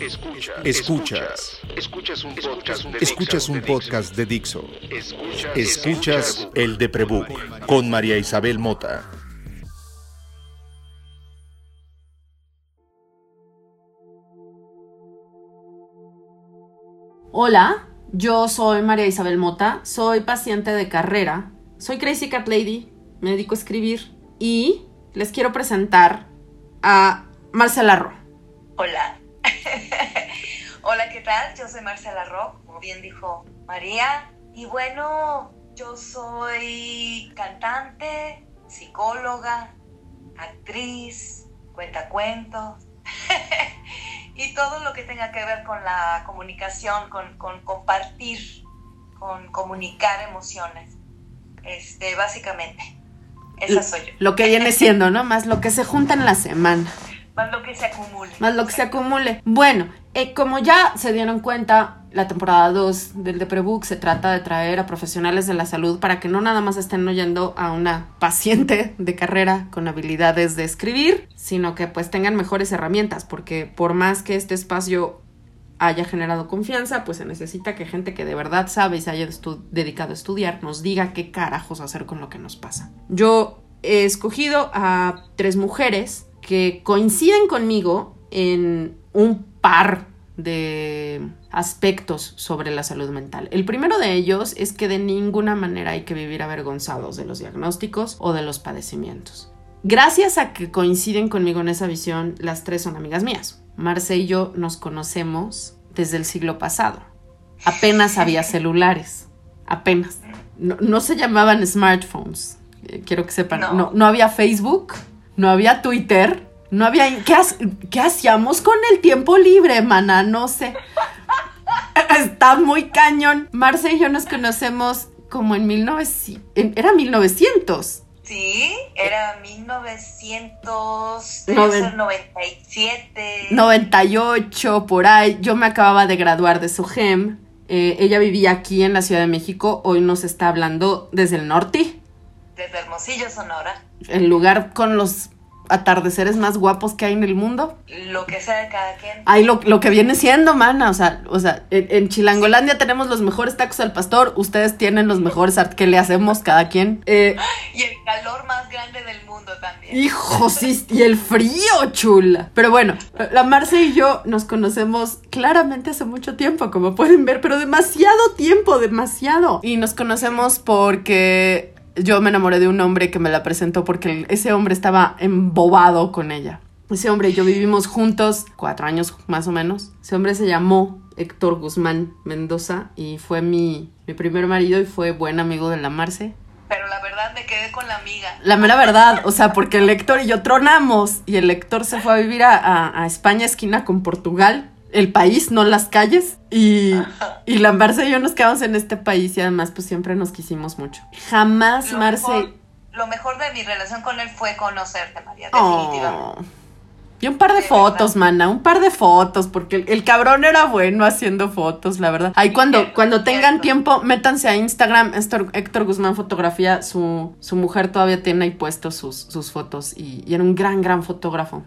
Escuchas. Escuchas. Escuchas un podcast de Escuchas un podcast de Dixo. Escuchas, Escuchas el de Prebook con María Isabel Mota. Hola, yo soy María Isabel Mota, soy paciente de carrera, soy Crazy Cat Lady, me dedico a escribir y les quiero presentar a Marcela Ro. Hola. Hola, ¿qué tal? Yo soy Marcela Rock, como bien dijo María. Y bueno, yo soy cantante, psicóloga, actriz, cuentacuentos y todo lo que tenga que ver con la comunicación, con, con compartir, con comunicar emociones. Este, básicamente. Esa soy yo. Lo que viene siendo, ¿no? Más lo que se junta en la semana. Más lo que se acumule. Más lo que se acumule. Bueno, eh, como ya se dieron cuenta, la temporada 2 del Deprebook se trata de traer a profesionales de la salud para que no nada más estén oyendo a una paciente de carrera con habilidades de escribir, sino que pues tengan mejores herramientas, porque por más que este espacio haya generado confianza, pues se necesita que gente que de verdad sabe y se haya dedicado a estudiar nos diga qué carajos hacer con lo que nos pasa. Yo he escogido a tres mujeres que coinciden conmigo en un par de aspectos sobre la salud mental. El primero de ellos es que de ninguna manera hay que vivir avergonzados de los diagnósticos o de los padecimientos. Gracias a que coinciden conmigo en esa visión, las tres son amigas mías. Marce y yo nos conocemos desde el siglo pasado. Apenas había celulares. Apenas. No, no se llamaban smartphones. Eh, quiero que sepan. No. no, no había Facebook, no había Twitter, no había... ¿Qué, ¿Qué, hacíamos con el tiempo libre, mana? No sé. Está muy cañón. Marce y yo nos conocemos como en 1900... Era 1900. Sí, era 1997. 98, por ahí. Yo me acababa de graduar de SOGEM. Eh, ella vivía aquí en la Ciudad de México. Hoy nos está hablando desde el norte. Desde Hermosillo, Sonora. El lugar con los atardeceres más guapos que hay en el mundo. Lo que sea de cada quien. Ay, lo, lo que viene siendo, mana. O sea, o sea en, en Chilangolandia sí. tenemos los mejores tacos al pastor. Ustedes tienen los mejores art que le hacemos cada quien. Eh, y el calor más grande del mundo también. Hijo, sí, y el frío, chula. Pero bueno, la Marce y yo nos conocemos claramente hace mucho tiempo, como pueden ver, pero demasiado tiempo, demasiado. Y nos conocemos porque yo me enamoré de un hombre que me la presentó porque ese hombre estaba embobado con ella. Ese hombre y yo vivimos juntos cuatro años más o menos. Ese hombre se llamó Héctor Guzmán Mendoza y fue mi, mi primer marido y fue buen amigo de la Marce. Pero la verdad me quedé con la amiga. La mera verdad, o sea, porque el Héctor y yo tronamos y el Héctor se fue a vivir a, a, a España, esquina con Portugal el país, no las calles. Y, y la Marce y yo nos quedamos en este país y además pues siempre nos quisimos mucho. Jamás lo Marce... Mejor, lo mejor de mi relación con él fue conocerte, María, definitivamente. Oh. Y un par de, de fotos, verdad. mana, un par de fotos, porque el, el, cabrón era bueno haciendo fotos, la verdad. Ahí cuando, Cierto, cuando tengan cierto. tiempo, métanse a Instagram, Héctor, Héctor Guzmán Fotografía, su, su mujer todavía tiene ahí puestos sus, sus fotos y, y era un gran, gran fotógrafo.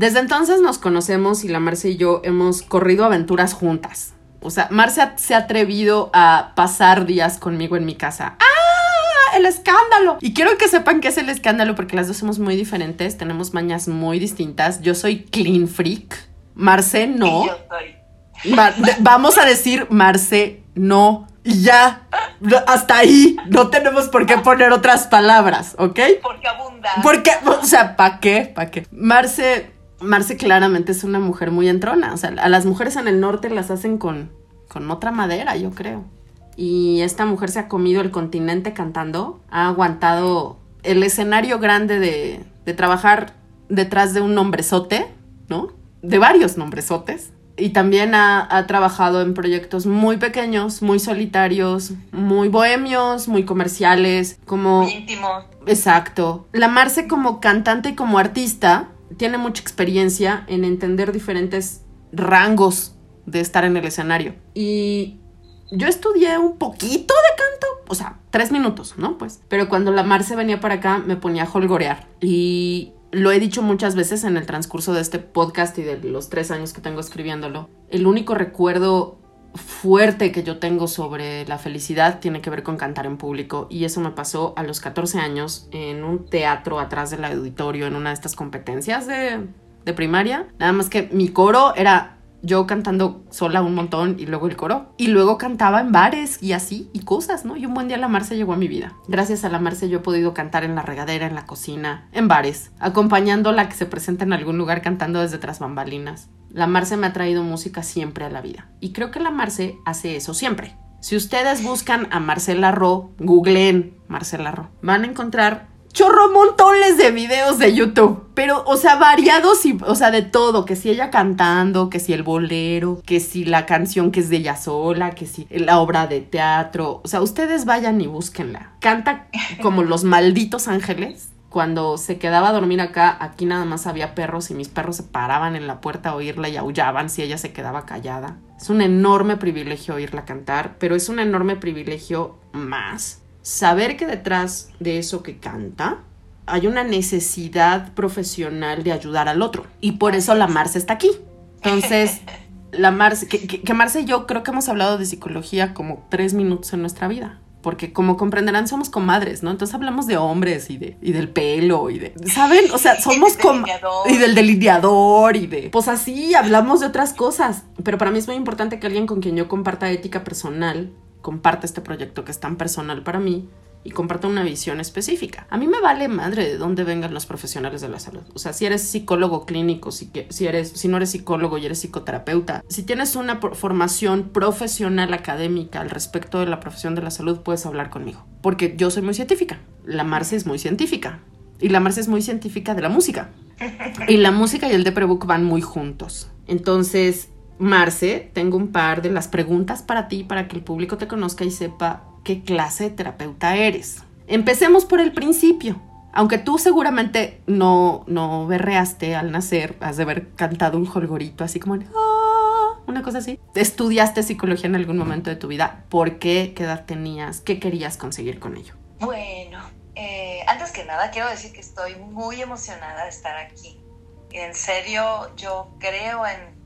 Desde entonces nos conocemos y la Marce y yo hemos corrido aventuras juntas. O sea, Marce se ha atrevido a pasar días conmigo en mi casa. ¡Ah! ¡El escándalo! Y quiero que sepan que es el escándalo porque las dos somos muy diferentes, tenemos mañas muy distintas. Yo soy clean freak. Marce no. Y yo soy. Va vamos a decir Marce no. Y ya. Hasta ahí. No tenemos por qué poner otras palabras, ¿ok? Porque abunda. Porque, o sea, ¿para qué? ¿Para qué? Marce Marce claramente es una mujer muy entrona. O sea, a las mujeres en el norte las hacen con, con otra madera, yo creo. Y esta mujer se ha comido el continente cantando. Ha aguantado el escenario grande de, de trabajar detrás de un nombrezote, ¿no? De varios nombrezotes. Y también ha, ha, trabajado en proyectos muy pequeños, muy solitarios, muy bohemios, muy comerciales, como... Muy íntimos. Exacto. La Marce como cantante y como artista tiene mucha experiencia en entender diferentes rangos de estar en el escenario. Y yo estudié un poquito de canto, o sea, tres minutos, ¿no? Pues. Pero cuando la Marce venía para acá me ponía a holgorear. Y lo he dicho muchas veces en el transcurso de este podcast y de los tres años que tengo escribiéndolo. El único recuerdo fuerte que yo tengo sobre la felicidad tiene que ver con cantar en público y eso me pasó a los 14 años en un teatro atrás del auditorio en una de estas competencias de, de primaria. Nada más que mi coro era yo cantando sola un montón y luego el coro. Y luego cantaba en bares y así y cosas, ¿no? Y un buen día la Marce llegó a mi vida. Gracias a la Marce yo he podido cantar en la regadera, en la cocina, en bares, acompañándola que se presenta en algún lugar cantando desde tras bambalinas. La Marce me ha traído música siempre a la vida. Y creo que la Marce hace eso siempre. Si ustedes buscan a Marcela Ro, googleen Marcela Ro, van a encontrar chorro montones de videos de YouTube, pero, o sea, variados y, o sea, de todo, que si ella cantando, que si el bolero, que si la canción que es de ella sola, que si la obra de teatro, o sea, ustedes vayan y búsquenla. Canta como los malditos ángeles. Cuando se quedaba a dormir acá, aquí nada más había perros y mis perros se paraban en la puerta a oírla y aullaban si ella se quedaba callada. Es un enorme privilegio oírla cantar, pero es un enorme privilegio más saber que detrás de eso que canta hay una necesidad profesional de ayudar al otro. Y por eso la Marce está aquí. Entonces, la Marce, que, que, que Marce y yo creo que hemos hablado de psicología como tres minutos en nuestra vida. Porque como comprenderán, somos comadres, ¿no? Entonces hablamos de hombres y, de, y del pelo y de... ¿Saben? O sea, somos como... Y del delineador y de... Pues así, hablamos de otras cosas. Pero para mí es muy importante que alguien con quien yo comparta ética personal comparte este proyecto que es tan personal para mí y comparta una visión específica. A mí me vale madre de dónde vengan los profesionales de la salud. O sea, si eres psicólogo clínico, si, si, eres, si no eres psicólogo y eres psicoterapeuta, si tienes una formación profesional académica al respecto de la profesión de la salud, puedes hablar conmigo. Porque yo soy muy científica. La Marce es muy científica. Y la Marce es muy científica de la música. Y la música y el Deprebook van muy juntos. Entonces, Marce, tengo un par de las preguntas para ti, para que el público te conozca y sepa qué clase de terapeuta eres. Empecemos por el principio. Aunque tú seguramente no, no berreaste al nacer, has de haber cantado un jolgorito así como ¡Ah! una cosa así. ¿Estudiaste psicología en algún momento de tu vida? ¿Por qué? ¿Qué edad tenías? ¿Qué querías conseguir con ello? Bueno, eh, antes que nada quiero decir que estoy muy emocionada de estar aquí. En serio, yo creo en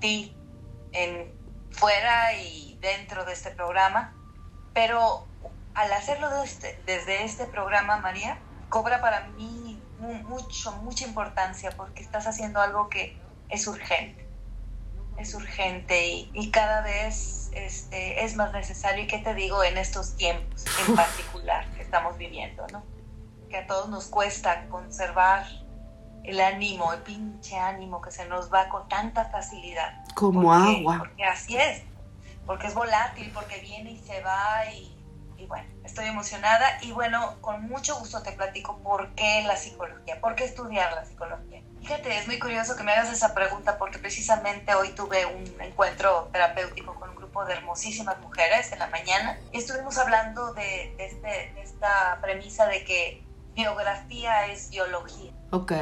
ti en fuera y dentro de este programa, pero al hacerlo este, desde este programa, María, cobra para mí mucho, mucha importancia porque estás haciendo algo que es urgente, es urgente y, y cada vez este, es más necesario y qué te digo en estos tiempos en particular que estamos viviendo, ¿no? Que a todos nos cuesta conservar el ánimo, el pinche ánimo que se nos va con tanta facilidad. Como porque, agua. Porque así es, porque es volátil, porque viene y se va y, y, bueno, estoy emocionada y bueno, con mucho gusto te platico por qué la psicología, por qué estudiar la psicología. Fíjate, es muy curioso que me hagas esa pregunta porque precisamente hoy tuve un encuentro terapéutico con un grupo de hermosísimas mujeres en la mañana y estuvimos hablando de, de, este, de esta premisa de que biografía es biología. Ok.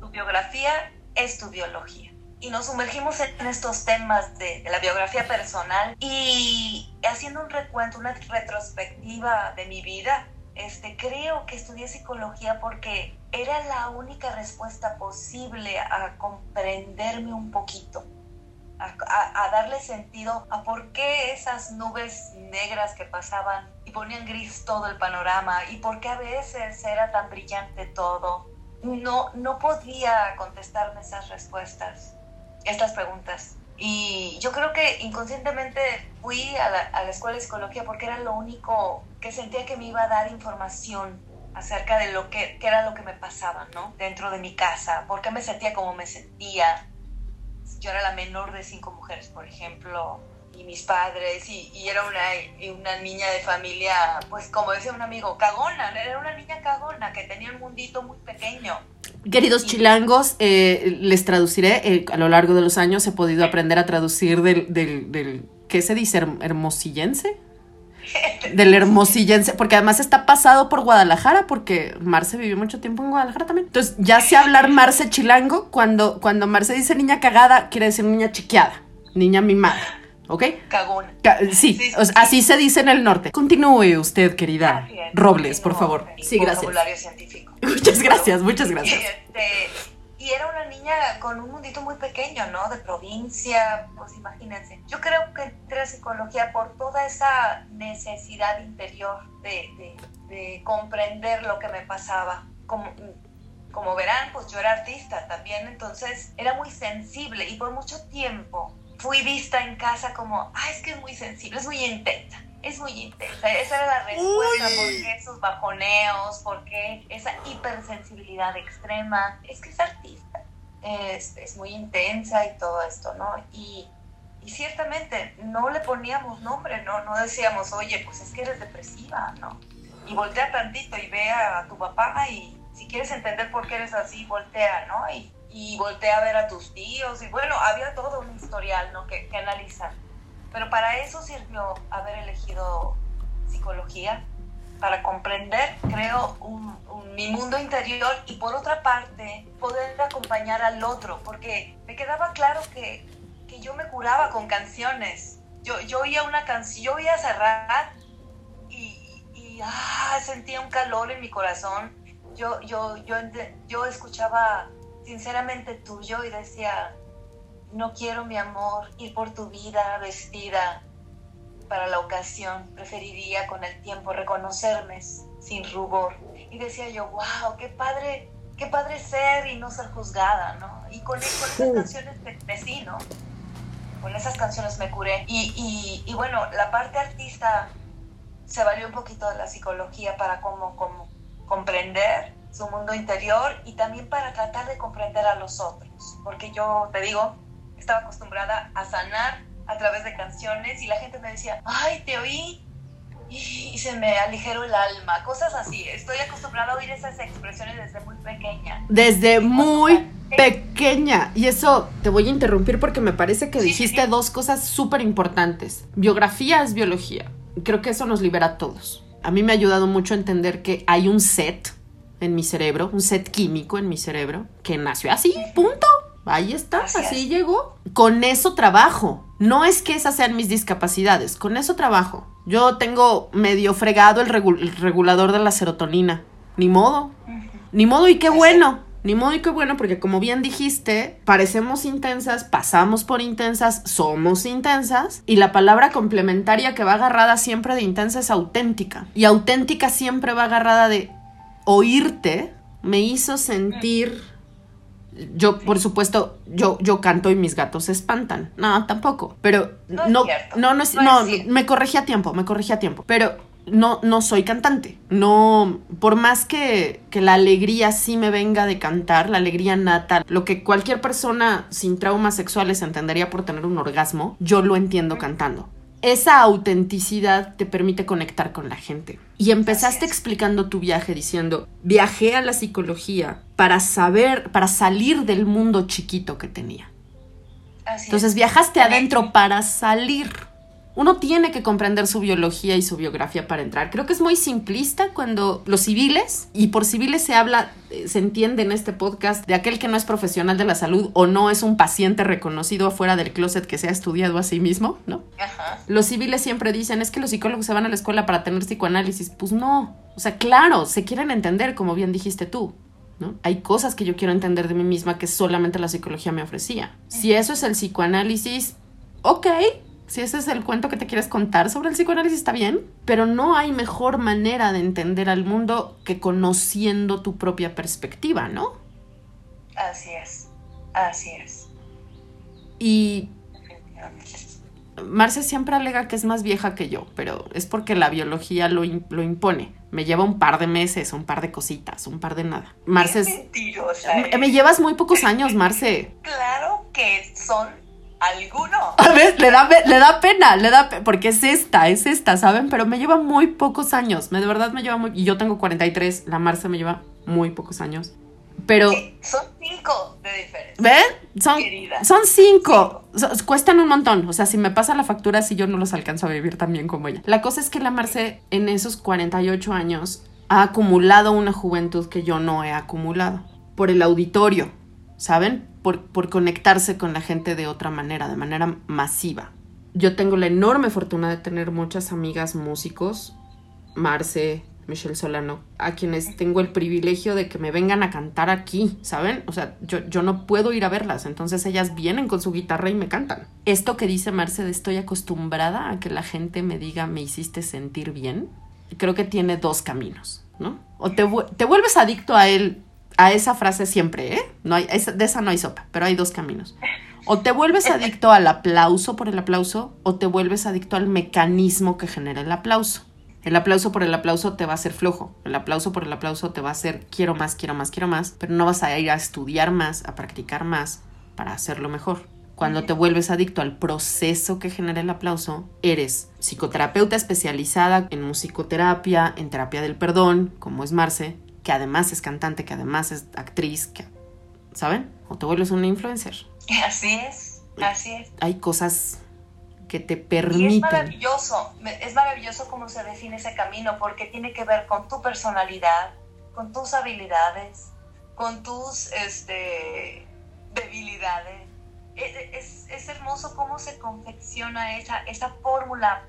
Tu biografía es tu biología. Y nos sumergimos en estos temas de, de, la biografía personal y haciendo un recuento, una retrospectiva de mi vida, este, creo que estudié psicología porque era la única respuesta posible a comprenderme un poquito, a, a, a darle sentido a por qué esas nubes negras que pasaban y ponían gris todo el panorama y por qué a veces era tan brillante todo. No, no podía contestarme esas respuestas, estas preguntas. Y yo creo que inconscientemente fui a la, a la, escuela de psicología porque era lo único que sentía que me iba a dar información acerca de lo que, era lo que me pasaba, ¿no? Dentro de mi casa, por qué me sentía como me sentía. Yo era la menor de cinco mujeres, por ejemplo, y mis padres, y, y era una, una, niña de familia, pues como decía un amigo, cagona, era una niña cagona que tenía un mundito muy pequeño. Queridos y, chilangos, eh, les traduciré, eh, a lo largo de los años he podido aprender a traducir del, del, del ¿qué se dice? ¿Hermosillense? del hermosillense, porque además está pasado por Guadalajara, porque Marce vivió mucho tiempo en Guadalajara también. Entonces, ya sé hablar Marce chilango, cuando, cuando Marce dice niña cagada, quiere decir niña chiqueada, niña mimada. ¿Ok? Caguna. Ca- Sí, Sí, sí, o sea, sí. así se dice en el norte. Continúe usted, querida Robles, por favor. Sí, gracias. vocabulario científico. Muchas gracias, muchas gracias. Y, este, y era una niña con un mundito muy pequeño, ¿no? De provincia, pues imagínense. Yo creo que entré a psicología por toda esa necesidad interior de, de- de comprender lo que me pasaba. Como, como verán, pues yo era artista también, entonces era muy sensible y por mucho tiempo fui vista en casa como, ah, es que es muy sensible, es muy intensa. Es muy intensa. Esa era la respuesta. ¿Por qué esos bajoneos? ¿Por qué esa hipersensibilidad extrema? Es que es artista. Es, es muy intensa y todo esto, ¿no? Y, y ciertamente no le poníamos nombre, ¿no? No decíamos, oye, pues es que eres depresiva, ¿no? Y voltea tantito y ve a tu papá y si quieres entender por qué eres así, voltea, ¿no? Y, y voltea a ver a tus tíos y bueno, había todo un historial, ¿no? Que, que analizar. Pero para eso sirvió haber elegido psicología, para comprender, creo, un- un- mi mundo interior y por otra parte, poder acompañar al otro, porque me quedaba claro que, que yo me curaba con canciones. Yo, yo oía una canción, yo oía cerrar y, y ah, sentía un calor en mi corazón. Yo, yo, yo, yo escuchaba sinceramente tuyo y decía, no quiero, mi amor, ir por tu vida vestida para la ocasión. Preferiría con el tiempo reconocerme sin rubor. Y decía yo, wow, qué padre, qué padre ser y no ser juzgada, ¿no? Y con, con esas canciones sí, ¿no? Con esas canciones me curé. Y, y, y bueno, la parte artista se valió un poquito de la psicología para como, como comprender su mundo interior y también para tratar de comprender a los otros. Porque yo, te digo, estaba acostumbrada a sanar a través de canciones y la gente me decía, ay, te oí y se me aligeró el alma, cosas así. Estoy acostumbrada a oír esas expresiones desde muy pequeña. Desde muy pequeña. Y eso te voy a interrumpir porque me parece que Sí, dijiste sí. dos cosas súper importantes. Biografía es biología. Creo que eso nos libera a todos. A mí me ha ayudado mucho a entender que hay un set en mi cerebro, un set químico en mi cerebro, que nació así, punto. Ahí está, Así llegó. Con eso trabajo. No es que esas sean mis discapacidades, con eso trabajo. Yo tengo medio fregado el, regu- el regulador de la serotonina. Ni modo. Ni modo y qué bueno. Ni modo y qué bueno, porque como bien dijiste, parecemos intensas, pasamos por intensas, somos intensas, y la palabra complementaria que va agarrada siempre de intensa es auténtica. Y auténtica siempre va agarrada de oírte, me hizo sentir. Yo, por supuesto, yo, yo canto y mis gatos se espantan. No, tampoco. Pero No no, no, no, es- No me corregí a tiempo, me corregí a tiempo. Pero no, no soy cantante. No, por más que, que la alegría sí me venga de cantar, la alegría nata, lo que cualquier persona sin traumas sexuales entendería por tener un orgasmo, yo lo entiendo cantando. Esa autenticidad te permite conectar con la gente. Y empezaste explicando tu viaje diciendo, viajé a la psicología para saber, para salir del mundo chiquito que tenía. Así Entonces es. viajaste adentro para salir. Uno tiene que comprender su biología y su biografía para entrar. Creo que es muy simplista cuando los civiles, y por civiles se habla, eh, se entiende en este podcast, de aquel que no es profesional de la salud o no es un paciente reconocido afuera del closet que se ha estudiado a sí mismo, ¿no? Ajá. Los civiles siempre dicen, es que los psicólogos se van a la escuela para tener psicoanálisis. Pues no. O sea, claro, se quieren entender, como bien dijiste tú. ¿no? Hay cosas que yo quiero entender de mí misma que solamente la psicología me ofrecía. Si eso es el psicoanálisis, ok. Si ese es el cuento que te quieres contar sobre el psicoanálisis, está bien. Pero no hay mejor manera de entender al mundo que conociendo tu propia perspectiva, ¿no? Así es. Así es. Y. Marce siempre alega que es más vieja que yo, pero es porque la biología lo, lo impone. Me lleva un par de meses, un par de cositas, un par de nada. Marce es... mentirosa. Me, me llevas muy pocos años, Marce. Claro que son algunos. A ver, le da, le da pena, le da pe- porque es esta, es esta, ¿saben? Pero me lleva muy pocos años. Me, de verdad me lleva muy... Y yo tengo 43, la Marce me lleva muy pocos años. Pero... Sí, son cinco de diferencia. ¿Ven? Son, Querida. son cinco. So- cuestan un montón. O sea, si me pasa la factura, si yo no los alcanzo a vivir tan bien como ella. La cosa es que la Marce en esos 48 años ha acumulado una juventud que yo no he acumulado. Por el auditorio, ¿saben? Por, conectarse con la gente de otra manera, de manera masiva. Yo tengo la enorme fortuna de tener muchas amigas músicos, Marce, Michelle Solano, a quienes tengo el privilegio de que me vengan a cantar aquí, ¿saben? O sea, yo, yo no puedo ir a verlas, entonces ellas vienen con su guitarra y me cantan. Esto que dice Marce estoy acostumbrada a que la gente me diga me hiciste sentir bien, creo que tiene dos caminos, ¿no? O te, te vuelves adicto a él, a esa frase siempre, ¿eh? No hay, de esa no hay sopa, pero hay dos caminos. O te vuelves adicto al aplauso por el aplauso, o te vuelves adicto al mecanismo que genera el aplauso. El aplauso por el aplauso te va a hacer flojo. El aplauso por el aplauso te va a hacer quiero más, quiero más, quiero más, pero no vas a ir a estudiar más, a practicar más para hacerlo mejor. Cuando te vuelves adicto al proceso que genera el aplauso, eres psicoterapeuta especializada en musicoterapia, en terapia del perdón, como es Marce, que además es cantante, que además es actriz, que, ¿saben? O te vuelves una influencer. Así es, así es. Hay cosas que te permiten. Y es maravilloso, es maravilloso cómo se define ese camino porque tiene que ver con tu personalidad, con tus habilidades, con tus este, debilidades. Es, es, hermoso cómo se confecciona esa, esa fórmula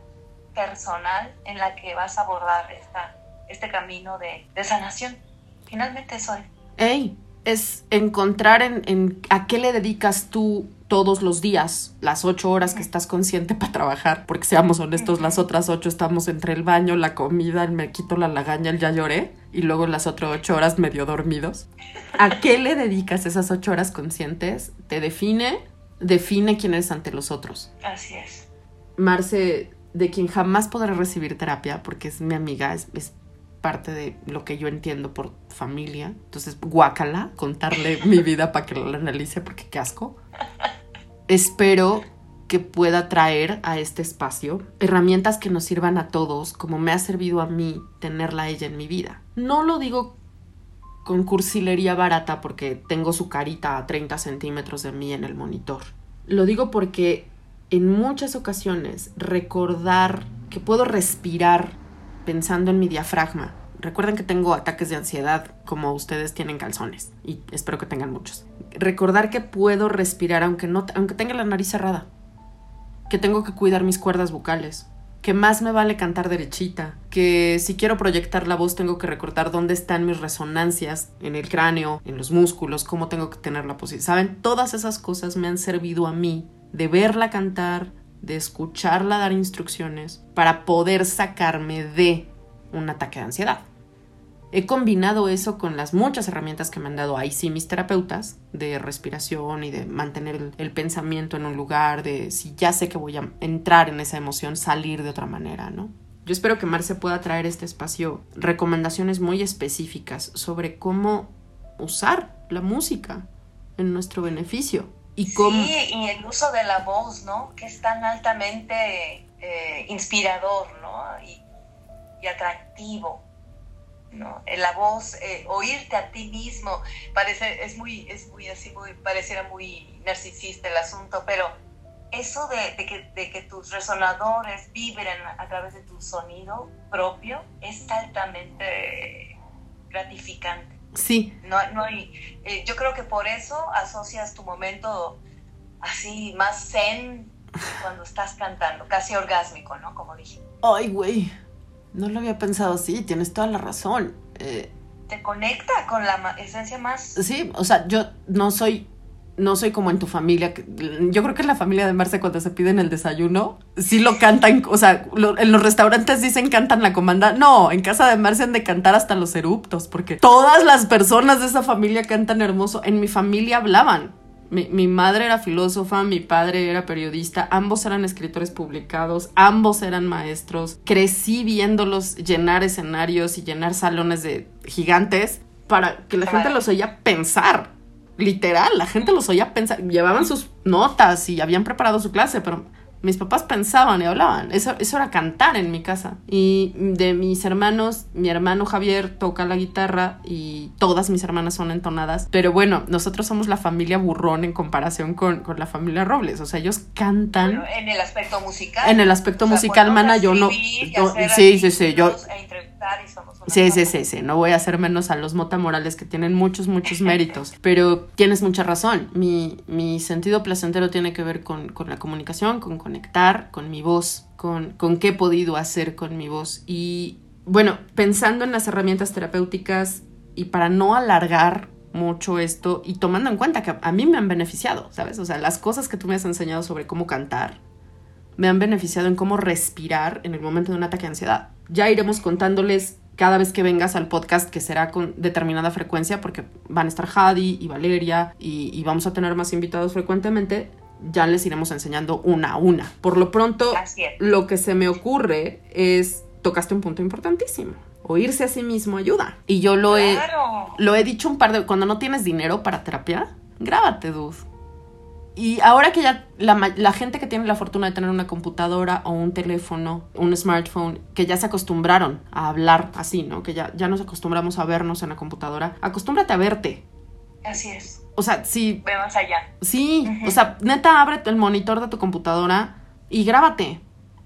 personal en la que vas a abordar esta, este camino de, de sanación. Finalmente eso es. ¡Ey! Es encontrar en, en a qué le dedicas tú todos los días, las ocho horas que estás consciente para trabajar, porque seamos honestos, las otras ocho estamos entre el baño, la comida, el me quito la lagaña, el ya lloré, y luego las otras ocho horas medio dormidos. ¿A qué le dedicas esas ocho horas conscientes? Te define, define quién eres ante los otros. Así es. Marce, de quien jamás podré recibir terapia, porque es mi amiga, es, es parte de lo que yo entiendo por familia. Entonces, guácala, contarle mi vida para que la analice, porque qué asco espero que pueda traer a este espacio herramientas que nos sirvan a todos, como me ha servido a mí tenerla ella en mi vida. No lo digo con cursilería barata porque tengo su carita a 30 centímetros de mí en el monitor. Lo digo porque en muchas ocasiones recordar que puedo respirar pensando en mi diafragma. Recuerden que tengo ataques de ansiedad como ustedes tienen calzones y espero que tengan muchos recordar que puedo respirar aunque, no, aunque tenga la nariz cerrada, que tengo que cuidar mis cuerdas vocales, que más me vale cantar derechita, que si quiero proyectar la voz tengo que recordar dónde están mis resonancias en el cráneo, en los músculos, cómo tengo que tener la posición. ¿Saben? Todas esas cosas me han servido a mí de verla cantar, de escucharla dar instrucciones, para poder sacarme de un ataque de ansiedad. He combinado eso con las muchas herramientas que me han dado ahí sí mis terapeutas de respiración y de mantener el, pensamiento en un lugar, de si ya sé que voy a entrar en esa emoción, salir de otra manera, ¿no? Yo espero que Marce pueda traer este espacio recomendaciones muy específicas sobre cómo usar la música en nuestro beneficio. Y cómo... Sí, y el uso de la voz, ¿no? Que es tan altamente eh, inspirador, ¿no? y atractivo ¿no? La voz, eh, oírte a ti mismo, parece, es muy, es muy así, muy, pareciera muy narcisista el asunto, pero eso de, que, de que tus resonadores vibren a través de tu sonido propio es altamente gratificante. Sí. No, no hay, eh, yo creo que por eso asocias tu momento así más zen cuando estás cantando, casi orgásmico, ¿no? Como dije. Ay, güey. No lo había pensado así, tienes toda la razón. Eh, Te conecta con la esencia más. Sí, o sea, yo no soy. No soy como en tu familia. Yo creo que en la familia de Marce, cuando se piden el desayuno, sí lo cantan. O sea, en los restaurantes dicen cantan la comanda. No, en casa de Marce han de cantar hasta los eruptos, porque todas las personas de esa familia cantan hermoso. En mi familia hablaban. Mi, madre era filósofa, mi padre era periodista, ambos eran escritores publicados, ambos eran maestros. Crecí viéndolos llenar escenarios y llenar salones de gigantes para que la gente los oía pensar. Literal, la gente los oía pensar. Llevaban sus notas y habían preparado su clase, pero mis papás pensaban y hablaban. Eso, eso era cantar en mi casa. Y de mis hermanos, mi hermano Javier toca la guitarra y todas mis hermanas son entonadas. Pero bueno, nosotros somos la familia burrón en comparación con, la familia Robles. O sea, ellos cantan. en el aspecto musical. En el aspecto musical, mana, yo no. sí, sí, sí. Yo, e conectar y somos una Sí, sí, sí, sí, no voy a hacer menos a los Mota Morales que tienen muchos, muchos méritos, pero tienes mucha razón. Mi, mi sentido placentero tiene que ver con, con la comunicación, con conectar, con mi voz, con, con qué he podido hacer con mi voz. Y bueno, pensando en las herramientas terapéuticas y para no alargar mucho esto y tomando en cuenta que a mí me han beneficiado, ¿sabes? O sea, las cosas que tú me has enseñado sobre cómo cantar me han beneficiado en cómo respirar en el momento de un ataque de ansiedad. Ya iremos contándoles cada vez que vengas al podcast, que será con determinada frecuencia, porque van a estar Hadi y Valeria y, y vamos a tener más invitados frecuentemente, ya les iremos enseñando una a una. Por lo pronto, lo que se me ocurre es, tocaste un punto importantísimo. Oírse a sí mismo ayuda. Y yo lo he, lo he dicho un par de... Cuando no tienes dinero para terapia, grábate, dude. Y ahora que ya la, la gente que tiene la fortuna de tener una computadora o un teléfono, un smartphone, que ya se acostumbraron a hablar así, ¿no? Que ya, ya nos acostumbramos a vernos en la computadora, acostúmbrate a verte. Así es. O sea, si Ve más allá. Sí, o sea, neta, abre el monitor de tu computadora y grábate.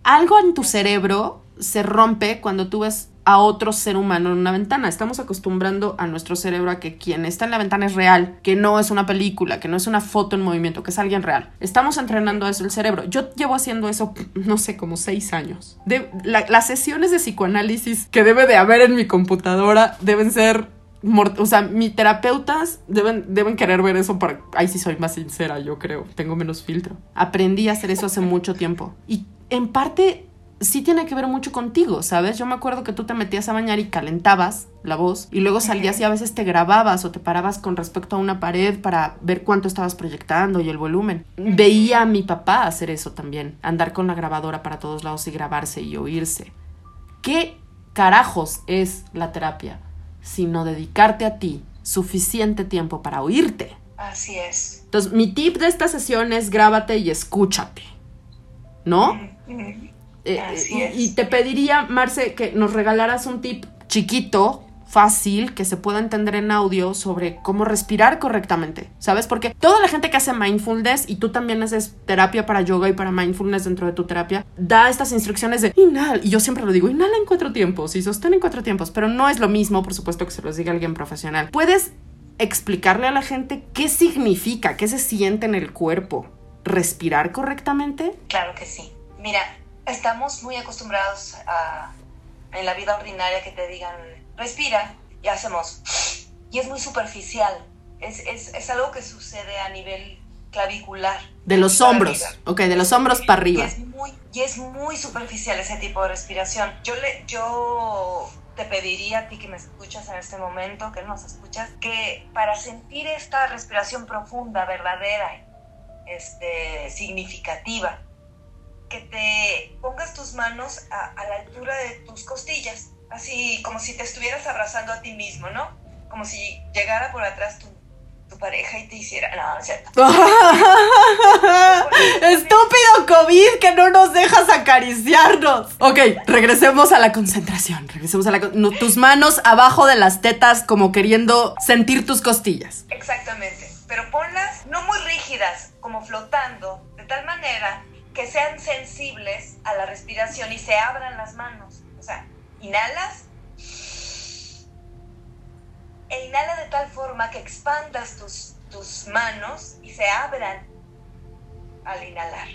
Algo en tu cerebro se rompe cuando tú ves a otro ser humano en una ventana. Estamos acostumbrando a nuestro cerebro a que quien está en la ventana es real, que no es una película, que no es una foto en movimiento, que es alguien real. Estamos entrenando eso el cerebro. Yo llevo haciendo eso, no sé, como seis años. Las sesiones de psicoanálisis que debe de haber en mi computadora deben ser o sea, mis terapeutas deben, deben querer ver eso para... Ahí sí soy más sincera, yo creo. Tengo menos filtro. Aprendí a hacer eso hace mucho tiempo. Y en parte sí tiene que ver mucho contigo, ¿sabes? Yo me acuerdo que tú te metías a bañar y calentabas la voz y luego salías y a veces te grababas o te parabas con respecto a una pared para ver cuánto estabas proyectando y el volumen. Veía a mi papá hacer eso también, andar con la grabadora para todos lados y grabarse y oírse. ¿Qué carajos es la terapia? Sino dedicarte a ti suficiente tiempo para oírte. Así es. Entonces, mi tip de esta sesión es grábate y escúchate. ¿no? Ujú. Eh, Así y, es. y te pediría, Marce, que nos regalaras un tip chiquito, fácil, que se pueda entender en audio sobre cómo respirar correctamente, ¿sabes? Porque toda la gente que hace mindfulness, y tú también haces terapia para yoga y para mindfulness dentro de tu terapia, da estas instrucciones de inhala, y yo siempre lo digo, inhala en cuatro tiempos y sostén en cuatro tiempos, pero no es lo mismo, por supuesto, que se los diga alguien profesional. ¿Puedes explicarle a la gente qué significa, qué se siente en el cuerpo? ¿Respirar correctamente? Claro que sí. Mira, estamos muy acostumbrados a, en la vida ordinaria que te digan, respira, y hacemos. Y es muy superficial. Es, es, es algo que sucede a nivel clavicular. De los hombros, arriba. ok, de los hombros para arriba. Y es muy, y es muy superficial ese tipo de respiración. Yo, le, yo te pediría a ti que me escuchas en este momento, que nos escuchas, que para sentir esta respiración profunda, verdadera, este, significativa, que te pongas tus manos a, a la altura de tus costillas, así como si te estuvieras abrazando a ti mismo, ¿no? Como si llegara por atrás tu, tu pareja y te hiciera... No, no es cierto. Estúpido COVID que no nos dejas acariciarnos. Ok, regresemos a la concentración. Regresemos a la con- no, tus manos abajo de las tetas como queriendo sentir tus costillas. Exactamente, pero ponlas no muy rígidas, como flotando, de tal manera que sean sensibles a la respiración y se abran las manos. O sea, inhalas e inhala de tal forma que expandas tus, tus manos y se abran al inhalar.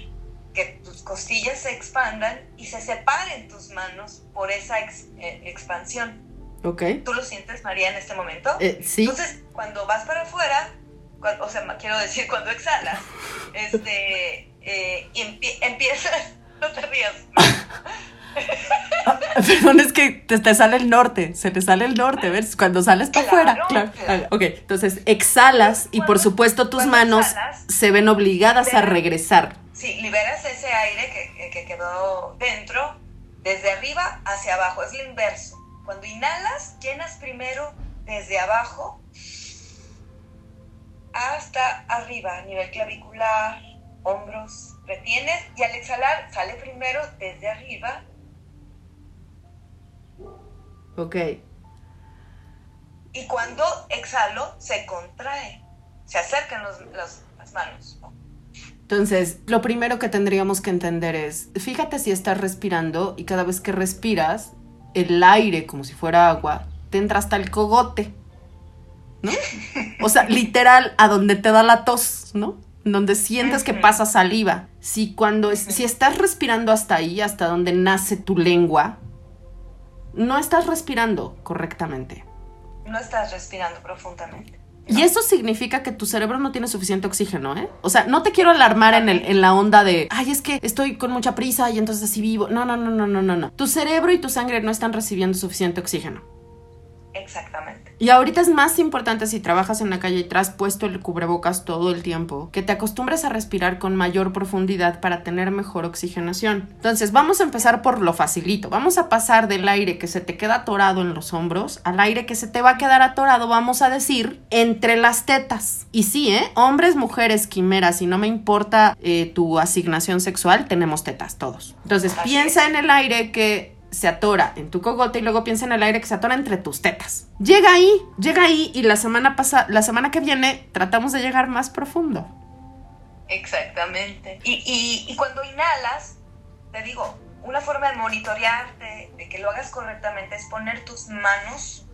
Que tus costillas se expandan y se separen tus manos por esa ex- eh, expansión. Ok. ¿Tú lo sientes, María, en este momento? Eh, sí. Entonces, cuando vas para afuera, cuan- o sea, quiero decir, cuando exhalas, este, eh, y empie- empiezas, no te rías, Perdón, es que te, te sale el norte. Se te sale el norte, ¿ves? Cuando sales para Claro, afuera. Claro. claro. Ok, entonces exhalas y por supuesto tus manos exhalas, se ven obligadas a regresar. sí, liberas ese aire que, que quedó dentro, desde arriba hacia abajo, es lo inverso. Cuando inhalas, llenas primero desde abajo hasta arriba, a nivel clavicular, hombros, retienes, y al exhalar sale primero desde arriba Ok. Y cuando exhalo, se contrae, se acercan los- los- las manos. Entonces, lo primero que tendríamos que entender es, fíjate si estás respirando y cada vez que respiras, el aire, como si fuera agua, te entra hasta el cogote. ¿No? O sea, literal, a donde te da la tos, ¿no? Donde sientes que pasa saliva. Si cuando es- si estás respirando hasta ahí, hasta donde nace tu lengua, no estás respirando correctamente. No estás respirando profundamente. Y eso significa que tu cerebro no tiene suficiente oxígeno, ¿eh? O sea, no te quiero alarmar en, el, en la onda de, ay, es que estoy con mucha prisa y entonces así vivo. No, no, no, no, no, no, no. Tu cerebro y tu sangre no están recibiendo suficiente oxígeno. Exactamente. Y ahorita es más importante si trabajas en la calle y traes puesto el cubrebocas todo el tiempo, que te acostumbres a respirar con mayor profundidad para tener mejor oxigenación. Entonces, vamos a empezar por lo facilito. Vamos a pasar del aire que se te queda atorado en los hombros al aire que se te va a quedar atorado, vamos a decir, entre las tetas. Y sí, ¿eh? Hombres, mujeres, quimeras, y no me importa eh, tu asignación sexual, tenemos tetas todos. Entonces, Así piensa es. en el aire que se atora en tu cogote y luego piensa en el aire que se atora entre tus tetas. Llega ahí, llega ahí y la semana pasada, la semana que viene tratamos de llegar más profundo. Exactamente. Y, y, y cuando inhalas, te digo, una forma de monitorearte, de que lo hagas correctamente, es poner tus manos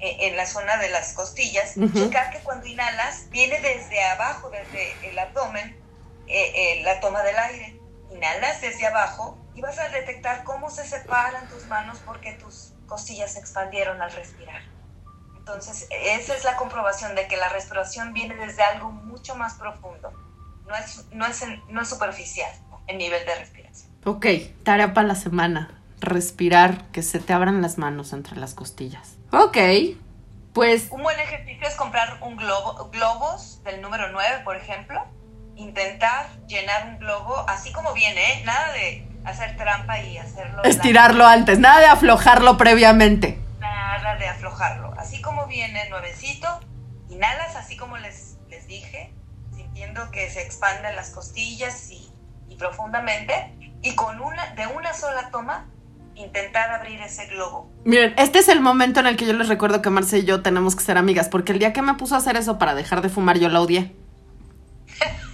eh, en la zona de las costillas, Ujú. checar que cuando inhalas viene desde abajo, desde el abdomen, eh, eh, la toma del aire. Inhalas desde abajo y vas a detectar cómo se separan tus manos porque tus costillas se expandieron al respirar. Entonces, esa es la comprobación de que la respiración viene desde algo mucho más profundo. No es, no es, en- no es superficial el nivel de respiración. Ok, tarea para la semana. Respirar, que se te abran las manos entre las costillas. Ok, pues Un buen ejercicio es comprar un globo, globos del número 9, por ejemplo. Intentar llenar un globo así como viene, ¿eh? Nada de hacer trampa y hacerlo. estirarlo antes, nada de aflojarlo previamente. Nada de aflojarlo. Así como viene nuevecito, inhalas así como les, les dije, sintiendo que se expanden las costillas y, y profundamente. Y con una, de una sola toma, intentar abrir ese globo. Miren, este es el momento en el que yo les recuerdo que Marce y yo tenemos que ser amigas, porque el día que me puso a hacer eso para dejar de fumar, yo la odié.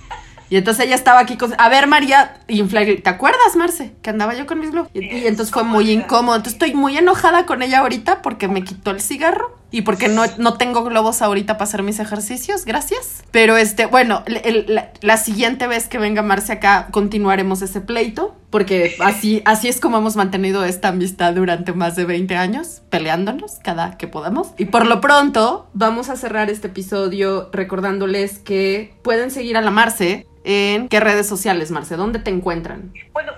Y entonces ella estaba aquí con... A ver, María, infla- ¿te acuerdas, Marce? Que andaba yo con mis globos. Y, y entonces fue muy incómodo. Entonces estoy muy enojada con ella ahorita porque me quitó el cigarro y porque no, no tengo globos ahorita para hacer mis ejercicios. Gracias. Pero este, bueno, la, la siguiente vez que venga Marce acá continuaremos ese pleito porque así, así es como hemos mantenido esta amistad durante más de 20 años, peleándonos cada que podamos. Y por lo pronto, vamos a cerrar este episodio recordándoles que pueden seguir a la Marce en qué redes sociales, Marce, ¿dónde te encuentran? Bueno,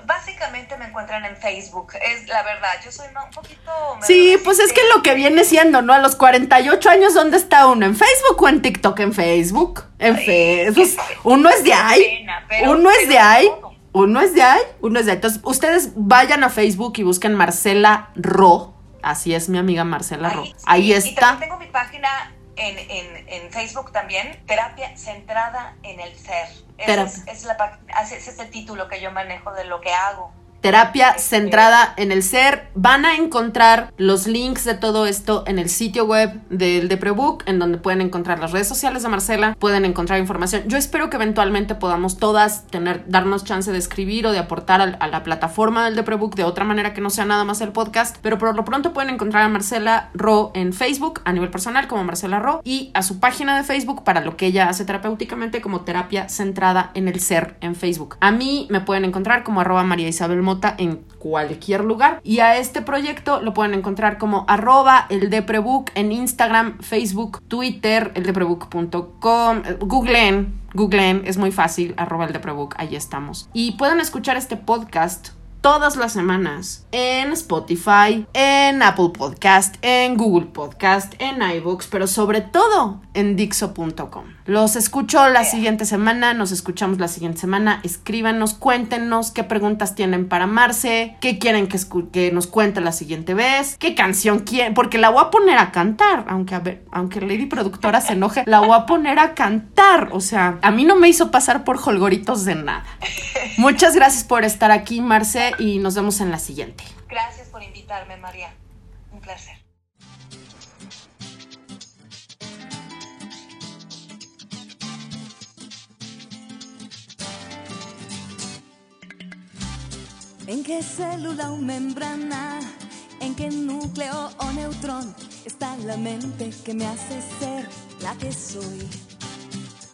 encuentran en Facebook, es la verdad. Yo soy un poquito. Sí, pues es que lo que viene siendo, ¿no? A los 48 años, ¿dónde está uno? ¿En Facebook o en TikTok? En Facebook. En Facebook. Uno es de ahí. Uno es de ahí. Uno es de ahí. Uno es de ahí. Entonces, ustedes vayan a Facebook y busquen Marcela Ro. Así es mi amiga Marcela Ro. Ahí Y está. también tengo mi página en, en, en Facebook también, Terapia Centrada en el Ser. Es, es la ese es el título que yo manejo de lo que hago. Terapia centrada en el ser. Van a encontrar los links de todo esto en el sitio web del de Prebook, en donde pueden encontrar las redes sociales de Marcela, pueden encontrar información. Yo espero que eventualmente podamos todas tener, darnos chance de escribir o de aportar a, la plataforma del de Prebook de otra manera que no sea nada más el podcast, pero por lo pronto pueden encontrar a Marcela Ro en Facebook a nivel personal como Marcela Ro y a su página de Facebook para lo que ella hace terapéuticamente como terapia centrada en el ser en Facebook. A mí me pueden encontrar como arroba María Isabel En cualquier lugar y a este proyecto lo pueden encontrar como arroba el de Prebook en Instagram, Facebook, Twitter, eldeprebook.com, googleen, googleen, es muy fácil, arroba el de Prebook, ahí estamos. Y pueden escuchar este podcast todas las semanas en Spotify, en Apple Podcast, en Google Podcast, en iBooks, pero sobre todo en Dixo.com. Los escucho la siguiente semana, nos escuchamos la siguiente semana. Escríbanos, cuéntenos qué preguntas tienen para Marce, qué quieren que nos cuente la siguiente vez, qué canción quieren, porque la voy a poner a cantar, aunque a ver, aunque Lady Productora se enoje, la voy a poner a cantar. O sea, a mí no me hizo pasar por holgoritos de nada. Muchas gracias por estar aquí, Marce, y nos vemos en la siguiente. Gracias por invitarme, María. Un placer. ¿En qué célula o membrana en qué núcleo o neutrón está la mente que me hace ser la que soy.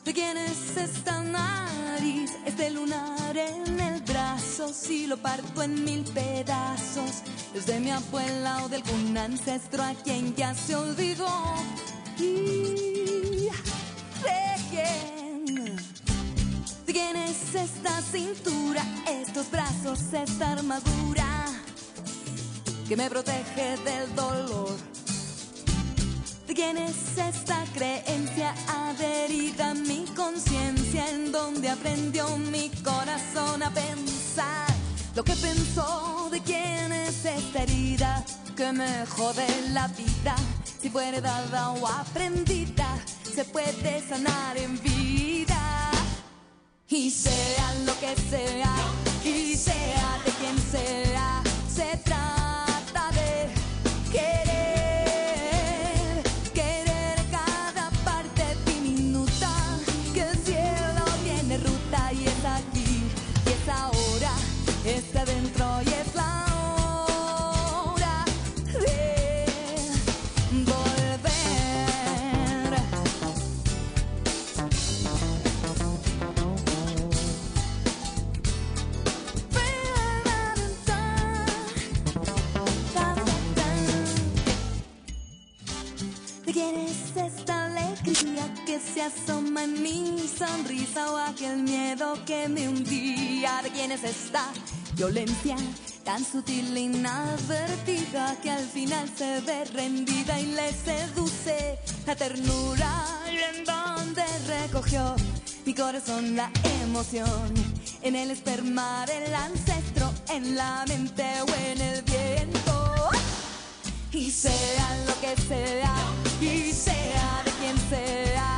¿De quién es esta nariz? Este lunar en el brazo, si lo parto en mil pedazos. ¿Es de mi abuela o de algún ancestro a quien ya se olvidó? ¿Y es esta cintura? Estos brazos, esta armadura que me protege del dolor. ¿De quién es esta creencia adherida a mi conciencia en donde aprendió mi corazón a pensar? Lo que pensó de quién es esta herida que me jode la vida. Si fuera dada o aprendida, se puede sanar en vida. Y sea lo que sea, y sea de quien sea, se trata que me hundía? ¿De quién es esta violencia tan sutil e inadvertida que al final se ve rendida y le seduce la ternura? ¿Y en donde recogió mi corazón la emoción? En el esperma del ancestro, en la mente o en el viento. Y sea lo que sea, y sea de quien sea,